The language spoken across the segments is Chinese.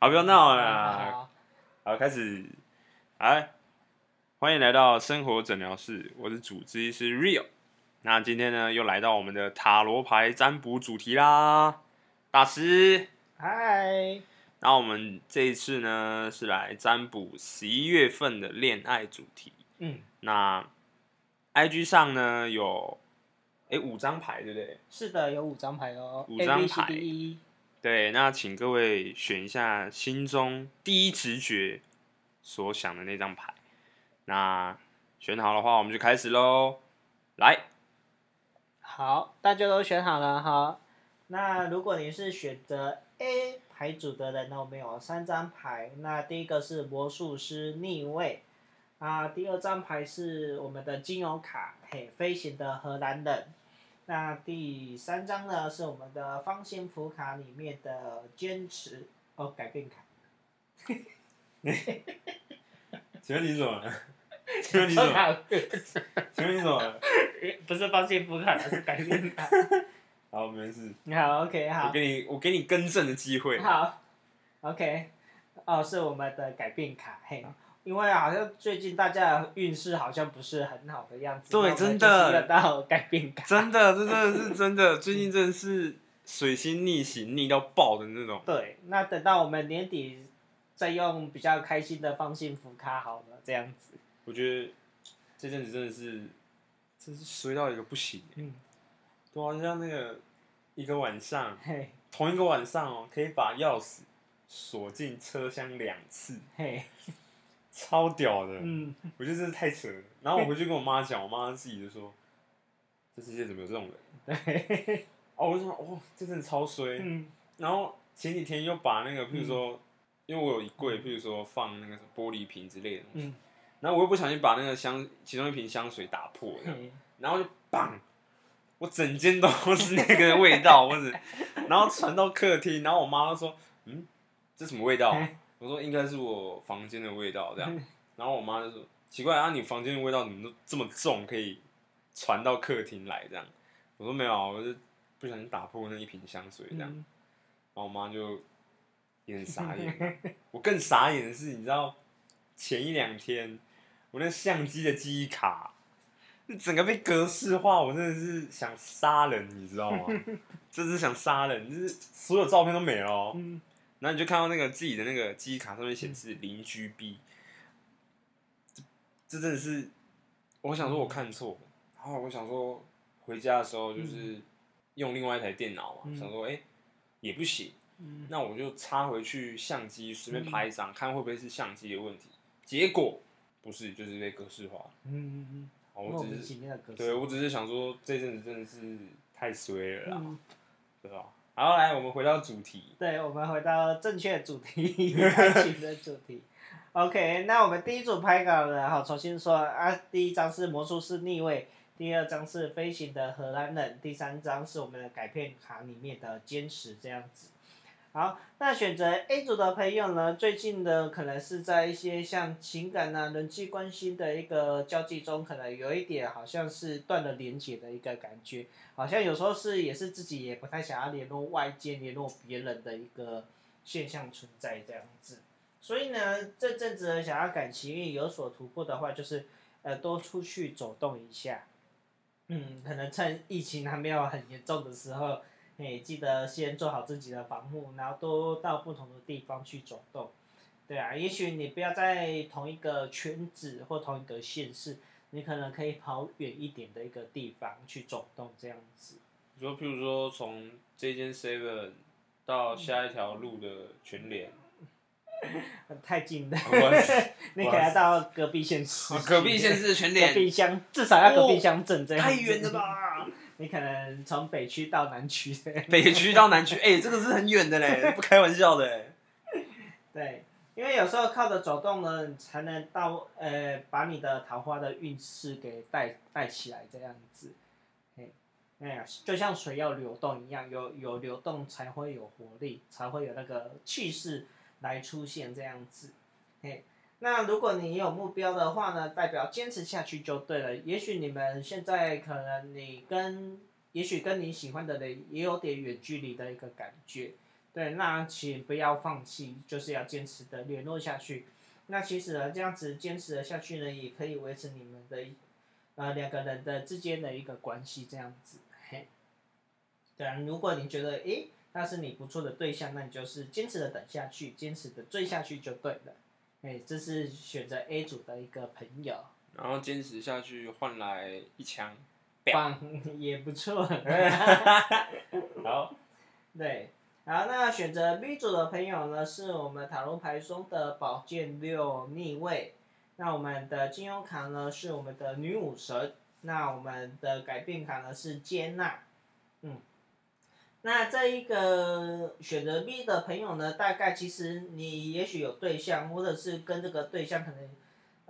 好，不要闹了啦。好，好，开始。哎，欢迎来到生活诊疗室，我是主治医师 Rio。那今天呢，又来到我们的塔罗牌占卜主题啦，大师。嗨，那我们这一次呢，是来占卜十一月份的恋爱主题。嗯，那 IG 上呢有，哎、五张牌，对不对？是的，有五张牌哦五 A 张 B C 牌 D E。对，那请各位选一下心中第一直觉所想的那张牌。那选好的话，我们就开始喽。来，好，大家都选好了哈。那如果你是选择 A 牌组的人呢，我们有三张牌。那第一个是魔术师逆位，啊，第二张牌是我们的金融卡，嘿，飞行的荷兰人。那第三张呢是我们的方幸福卡里面的坚持哦，改变卡。请问你怎么了？请问你怎么了？请问你怎么了？不是方幸福卡，是改变卡。好，没事，好，OK，好我。给你，我给你更正的机会。好，OK，哦，是我们的改变卡，嘿，因为好像最近大家的运势好像不是很好的样子，对真的。到改变卡，真的，这真的是真的，最 近真的是水星逆行逆到爆的那种。对，那等到我们年底再用比较开心的放幸福卡好了，这样子，我觉得这阵子真的是，真是衰到一个不行。嗯，对啊，像那个一个晚上，嘿，同一个晚上哦，可以把钥匙锁进车厢两次，嘿，超屌的。嗯，我觉得真是太扯了。然后我回去跟我妈讲，我妈自己就说：“这世界怎么有这种人？对，？”哦，我就说：“哦，这真的超衰。嗯，然后前几天又把那个，譬如说，因为我有一柜，譬如说放那个玻璃瓶之类的东西，嗯，然后我又不小心把那个香其中一瓶香水打破了，嘿，然后就棒，我整间都是那个味道，或者，然后传到客厅，然后我妈就说：“嗯，这什么味道啊、我说：“应该是我房间的味道。”这样，然后我妈就说：“奇怪啊，你房间的味道怎么都这么重，可以传到客厅来？”这样，我说：“没有啊，我就不小心打破那一瓶香水这样。嗯然后我妈就也很傻眼。我更傻眼的是，你知道前一两天我那相机的记忆卡，整个被格式化，我真的是想杀人，你知道吗？真是想杀人，就是所有照片都没了、然后你就看到那个自己的那个记忆卡上面显示零 GB，这这真的是，我想说我看错了，然后我想说回家的时候就是用另外一台电脑嘛，嗯。想说哎、诶也不行，嗯。那我就插回去相机随便拍一张，看会不会是相机的问题，结果不是，就是被格式化。嗯嗯嗯，我只是对我只是想说这阵子真的是太衰了。对吧？好，来我们回到主题。对，我们回到正确主题，爱情的主题。OK，那我们第一组拍稿了，好，重新说啊，第一张是魔术师逆位，第二张是飞行的荷兰人，第三张是我们的改片卡里面的坚持这样子。好，那选择 A 组的朋友呢，最近的可能是在一些像情感啊、人际关系的一个交际中，可能有一点好像是断了连接的一个感觉。好像有时候是也是自己也不太想要联络外界、联络别人的一个现象存在这样子。所以呢，这阵子想要感情运有所突破的话，就是呃多出去走动一下。嗯，可能趁疫情还没有很严重的时候，哎，记得先做好自己的防护，然后多到不同的地方去走动。对啊，也许你不要在同一个圈子或同一个县市，你可能可以跑远一点的一个地方去走动，这样子。你说，譬如说从这间 Seven 到下一条路的全联，太近了，你可能要到隔壁县市，隔壁县市的全隔联壁乡，至少要隔壁乡镇这样、太远了？吧？你可能从北区到南区北区到南区，哎、这个是很远的嘞，不开玩笑的哎。对，因为有时候靠着走动呢，你才能到呃把你的桃花的运势给带带起来这样子。嘿，哎呀，就像水要流动一样，有有流动才会有活力，才会有那个气势来出现这样子。嘿，那如果你有目标的话呢，代表坚持下去就对了。也许你们现在可能你跟，也许跟你喜欢的人也有点远距离的一个感觉。对，那请不要放弃，就是要坚持的联络下去。那其实呢，这样子坚持的下去呢，也可以维持你们的呃两个人的之间的一个关系，这样子。嘿，对啊，如果你觉得诶他是你不错的对象，那你就是坚持的等下去，坚持的追下去就对了。哎，这是选择 A 组的一个朋友。然后坚持下去换来一枪，棒也不错。好，对，好，那选择 B 组的朋友呢，是我们塔罗牌中的宝剑六逆位。那我们的金庸卡呢，是我们的女武神。那我们的改变卡呢，是接纳。嗯，那这一个选择 B 的朋友呢，大概其实你也许有对象，或者是跟这个对象可能。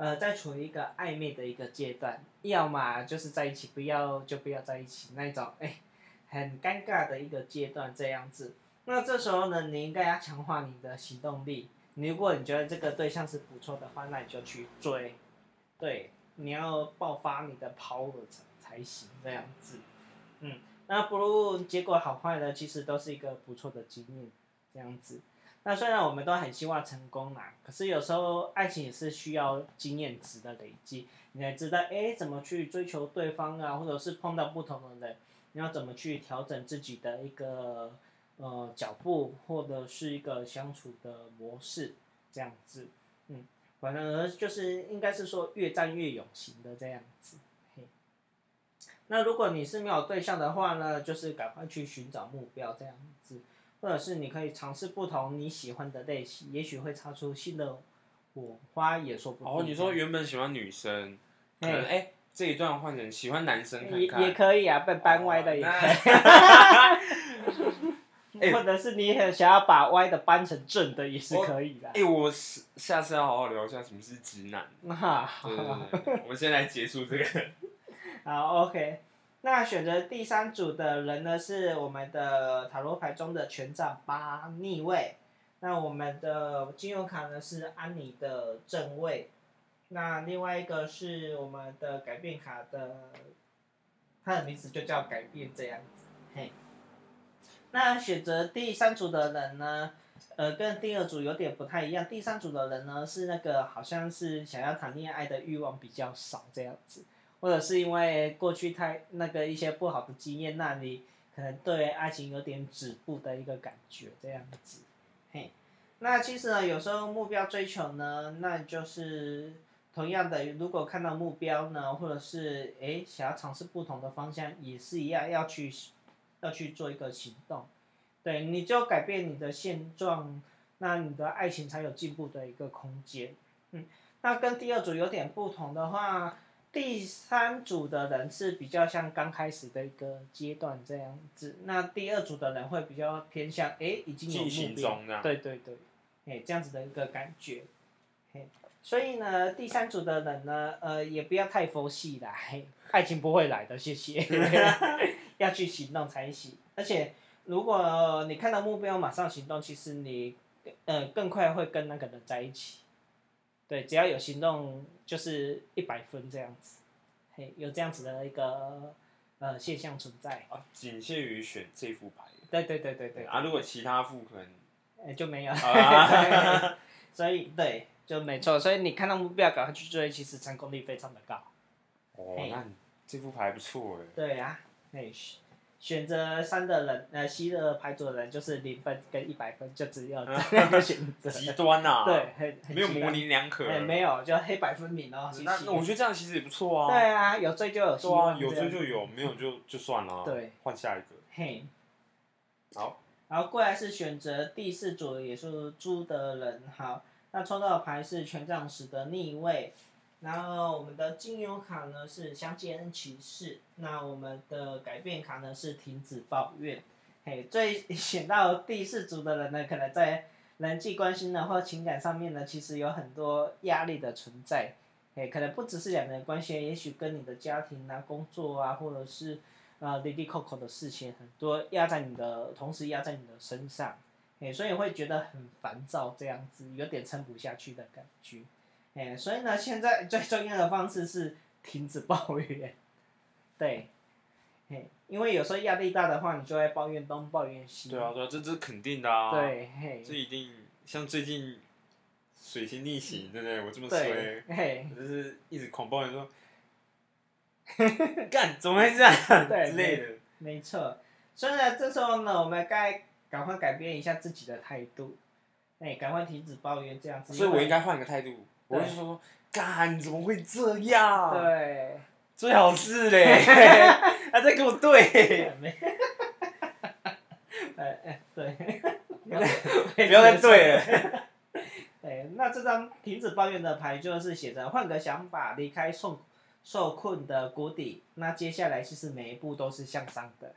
呃，在处于一个暧昧的一个阶段，要么就是在一起，不要就不要在一起那一种，哎，很尴尬的一个阶段这样子。那这时候呢，你应该要强化你的行动力。你如果你觉得这个对象是不错的话，那你就去追，对，你要爆发你的 power 才才行这样子。嗯，那不论结果好坏呢，其实都是一个不错的经验这样子。那虽然我们都很希望成功啦，可是有时候爱情也是需要经验值的累积，你才知道哎怎么去追求对方啊，或者是碰到不同的人，你要怎么去调整自己的一个呃脚步，或者是一个相处的模式这样子，嗯，反正就是应该是说越战越有型的这样子。那如果你是没有对象的话呢，就是赶快去寻找目标这样子。或者是你可以尝试不同你喜欢的类型，也许会擦出新的火花，也说不定。哦，你说原本喜欢女生，可能哎这一段换成喜欢男生看看，也可以啊，被搬歪的也可以。或者是你很想要把歪的搬成正的，也是可以的。哎，我下次要好好聊一下什么是直男。哈，对对对，我们先来结束这个。好，OK。那选择第三组的人呢，是我们的塔罗牌中的权杖八逆位。那我们的金融卡呢是安妮的正位。那另外一个是我们的改变卡的，它的名字就叫改变这样子。嘿。那选择第三组的人呢，呃，跟第二组有点不太一样。第三组的人呢是那个好像是想要谈恋爱的欲望比较少这样子。或者是因为过去太那个一些不好的经验，那你可能对爱情有点止步的一个感觉，这样子，嘿，那其实呢，有时候目标追求呢，那就是同样的，如果看到目标呢，或者是诶想要尝试不同的方向，也是一样要去要去做一个行动，对，你就改变你的现状，那你的爱情才有进步的一个空间，嗯，那跟第二组有点不同的话。第三组的人是比较像刚开始的一个阶段这样子，那第二组的人会比较偏向哎已经有目标，对对对，哎这样子的一个感觉，嘿，所以呢第三组的人呢，呃也不要太佛系啦，嘿，爱情不会来的，谢谢，要去行动才行，而且如果你看到目标马上行动，其实你呃更快会跟那个人在一起。对，只要有行动，就是一百分这样子，嘿，有这样子的一个呃现象存在。啊，仅限于选这副牌。对对对对对。啊，如果其他副可能，哎，就没有。所以对，就没错。所以你看到目标，赶快去追，其实成功率非常的高。哦，那这副牌不错哎。对呀，哎。选择三的人，呃，吸的牌组的人就是零分跟一百分，就只有这个选择。极端呐！对，很没有模棱两可。哎，没有，就黑白分明哦。那那我觉得这样其实也不错啊。对啊，有罪就有希望。有罪就有，没有就就算了。对，换下一个。嘿。好。然后过来是选择第四组，也是猪的人。好，那抽到的牌是权杖十的逆位。然后我们的金融卡呢是相见骑士，那我们的改变卡呢是停止抱怨。嘿，最选到第四组的人呢，可能在人际关系呢或情感上面呢，其实有很多压力的存在。嘿，可能不只是两个人关系，也许跟你的家庭啊、工作啊，或者是呃滴滴扣扣的事情，很多压在你的，同时压在你的身上。嘿，所以会觉得很烦躁，这样子有点撑不下去的感觉。哎，所以呢，现在最重要的方式是停止抱怨，对，嘿，因为有时候压力大的话，你就会抱怨东抱怨西。对啊，对啊，这这是肯定的啊。，对，嘿，这一定像最近水星逆行，对不对？我这么衰对，，嘿，我就是一直狂抱怨说，干怎么会这样对之类的。没错。所以呢，这时候呢，我们该赶快改变一下自己的态度，哎，赶快停止抱怨这样子。所以我应该换个态度，我会说，干怎么会这样？，对，最好是嘞，还在跟我对，没，哎哎，对，不要再对了。对，那这张停止抱怨的牌就是写着换个想法，离开受受困的谷底。那接下来其实每一步都是向上的。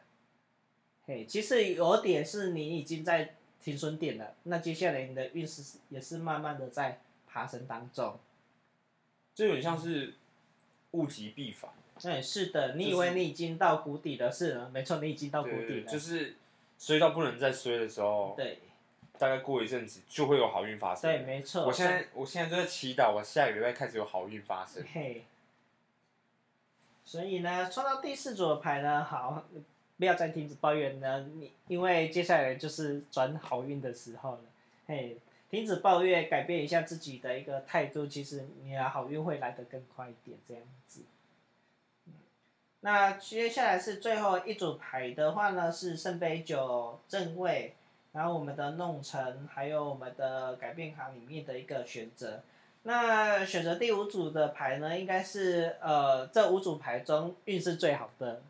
嘿，其实有点是你已经在停损点了，那接下来你的运势也是慢慢的在爬升当中。就有点像是物极必反，哎，是的，你以就是为你已经到谷底了，是呢，没错，你已经到谷底了。就是衰到不能再衰的时候，对大概过一阵子就会有好运发生。对，没错。我现在我现在就在祈祷，我下个礼拜开始有好运发生。嘿，所以呢，抽到第四组的牌呢，好，不要再停止抱怨呢，你因为接下来就是转好运的时候了。嘿，停止抱怨，改变一下自己的一个态度，其实你的好运会来得更快一点，这样子。那接下来是最后一组牌的话呢，是圣杯九正位，然后我们的弄臣，还有我们的改变卡里面的一个选择。那选择第五组的牌呢，应该是呃这五组牌中运势最好的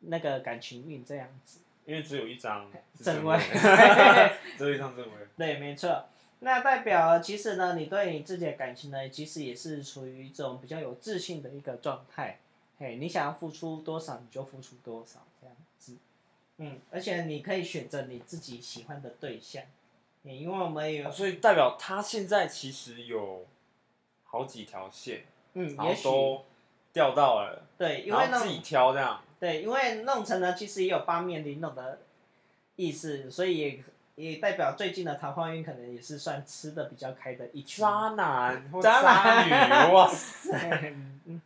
那个感情运这样子。因为只有一张正位 只有一张正位。对，没错。那代表其实呢，你对你自己的感情呢，其实也是处于一种比较有自信的一个状态。嘿，你想要付出多少，你就付出多少这样子。嗯，而且你可以选择你自己喜欢的对象。嗯因为我们有哦所以代表他现在其实有好几条线，嗯，然后都钓到了，对，因为自己挑这样。对，因为弄成呢，其实也有八面玲珑的意思，所以也也代表最近的桃花运可能也是算吃的比较开的一群。渣男或渣渣女，男哇塞！嗯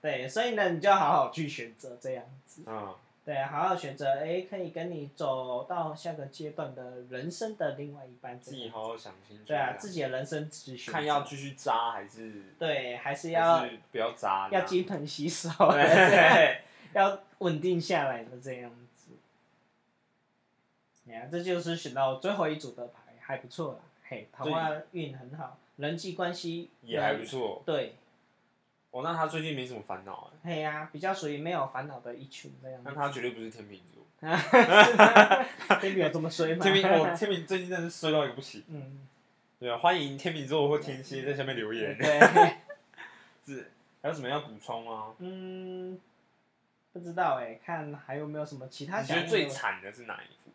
对，所以呢，你就要好好去选择这样子。嗯，对，好好选择，哎，可以跟你走到下个阶段的人生的另外一半。自己好好想清楚。对啊，自己的人生自己选择。看要继续渣还是对，还是还要是不要渣？要金盆洗手，对，要稳定下来的这样子。哎呀，这就是选到最后一组的牌，还不错啦。嘿，桃花运很好，人际关系也还不错。对，哦，那他最近没什么烦恼哎，嘿呀、比较属于没有烦恼的一群这样子。那他绝对不是天秤座。天平有这么衰吗？天秤，我天秤最近真的是衰到一个不行。嗯，对啊，欢迎天秤座或天蝎在下面留言。对，是，还有什么要补充吗？嗯，不知道哎，看还有没有什么其他你觉得想最惨的是哪一幅？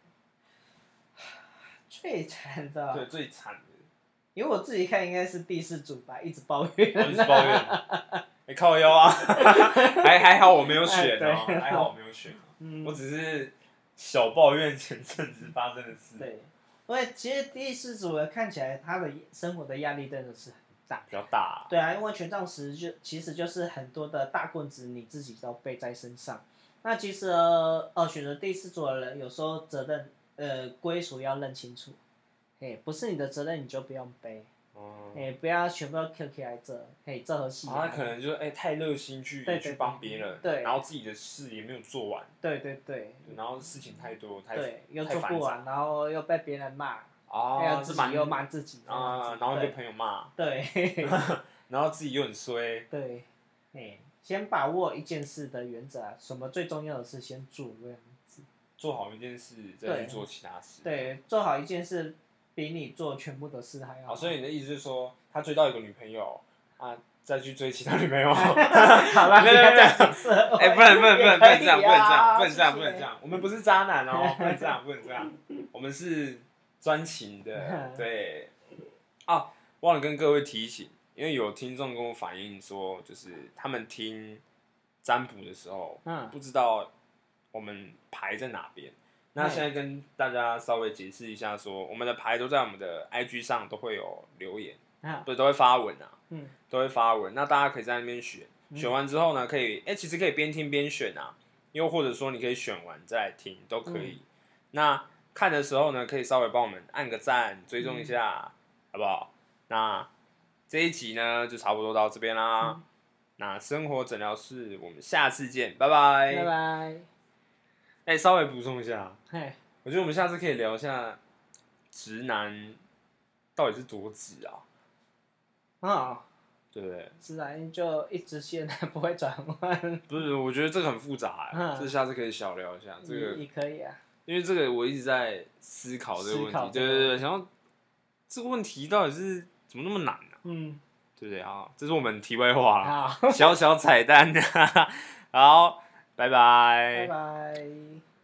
最惨的，对，最惨的。因为我自己看应该是第四组吧，一直抱怨。我一直抱怨，没 靠腰啊，还还好我没有选哦，还好我没有选哦，嗯。我只是小抱怨前阵子发生的事，对，因为其实第四组的看起来他的生活的压力真的是很大。比较大，对啊，因为权杖十就其实就是很多的大棍子你自己都背在身上。那其实呃，呃选择第四组的人，有时候责任呃归属要认清楚，嘿，不是你的责任你就不用背，嗯，嘿，不要全部都 Q 起来这，嘿，这和戏。他可能就哎太热心去去帮别人，对然后自己的事也没有做完，对对对然后事情太多，太对，又做不完，然后又被别人骂，还有啊，自己又骂自己啊，子然后被朋友骂，对 然后自己又很衰，对，哎，先把握一件事的原则啊，什么最重要的事先做这样子。做好一件事再去做其他事，对，做好一件事比你做全部的事还要好，所以你的意思是说，他追到一个女朋友啊，再去追其他女朋友。好了，没有没有没有哎哎，不能不能不能不能这样，不能这样，不能这样，不能这样。我们不是渣男哦，不能这样，不能这样。我们是专情的，对。啊，忘了跟各位提醒，因为有听众跟我反映说，就是他们听占卜的时候，嗯不知道我们牌在哪边。那现在跟大家稍微解释一下说我们的牌都在我们的 IG 上都会有留言，啊，不是都会发文啊。嗯都会发文，那大家可以在那边选，嗯选完之后呢，可以，哎、其实可以边听边选啊，又或者说你可以选完再来听都可以。那看的时候呢，可以稍微帮我们按个赞，追踪一下，好不好？那这一集呢就差不多到这边啦。那生活诊疗室，我们下次见，拜拜。拜拜。哎、稍微补充一下，嘿，我觉得我们下次可以聊一下直男到底是多直啊，啊，对不对？自然就一直线 不会转弯，不是，我觉得这个很复杂、欸，嗯这下次可以小聊一下这个，也可以啊。因为这个我一直在思考这个问题，对对对，想要这个问题到底是怎么那么难呢、嗯，对不对？啊？这是我们题外话啦，小小彩蛋，好，拜拜。拜拜。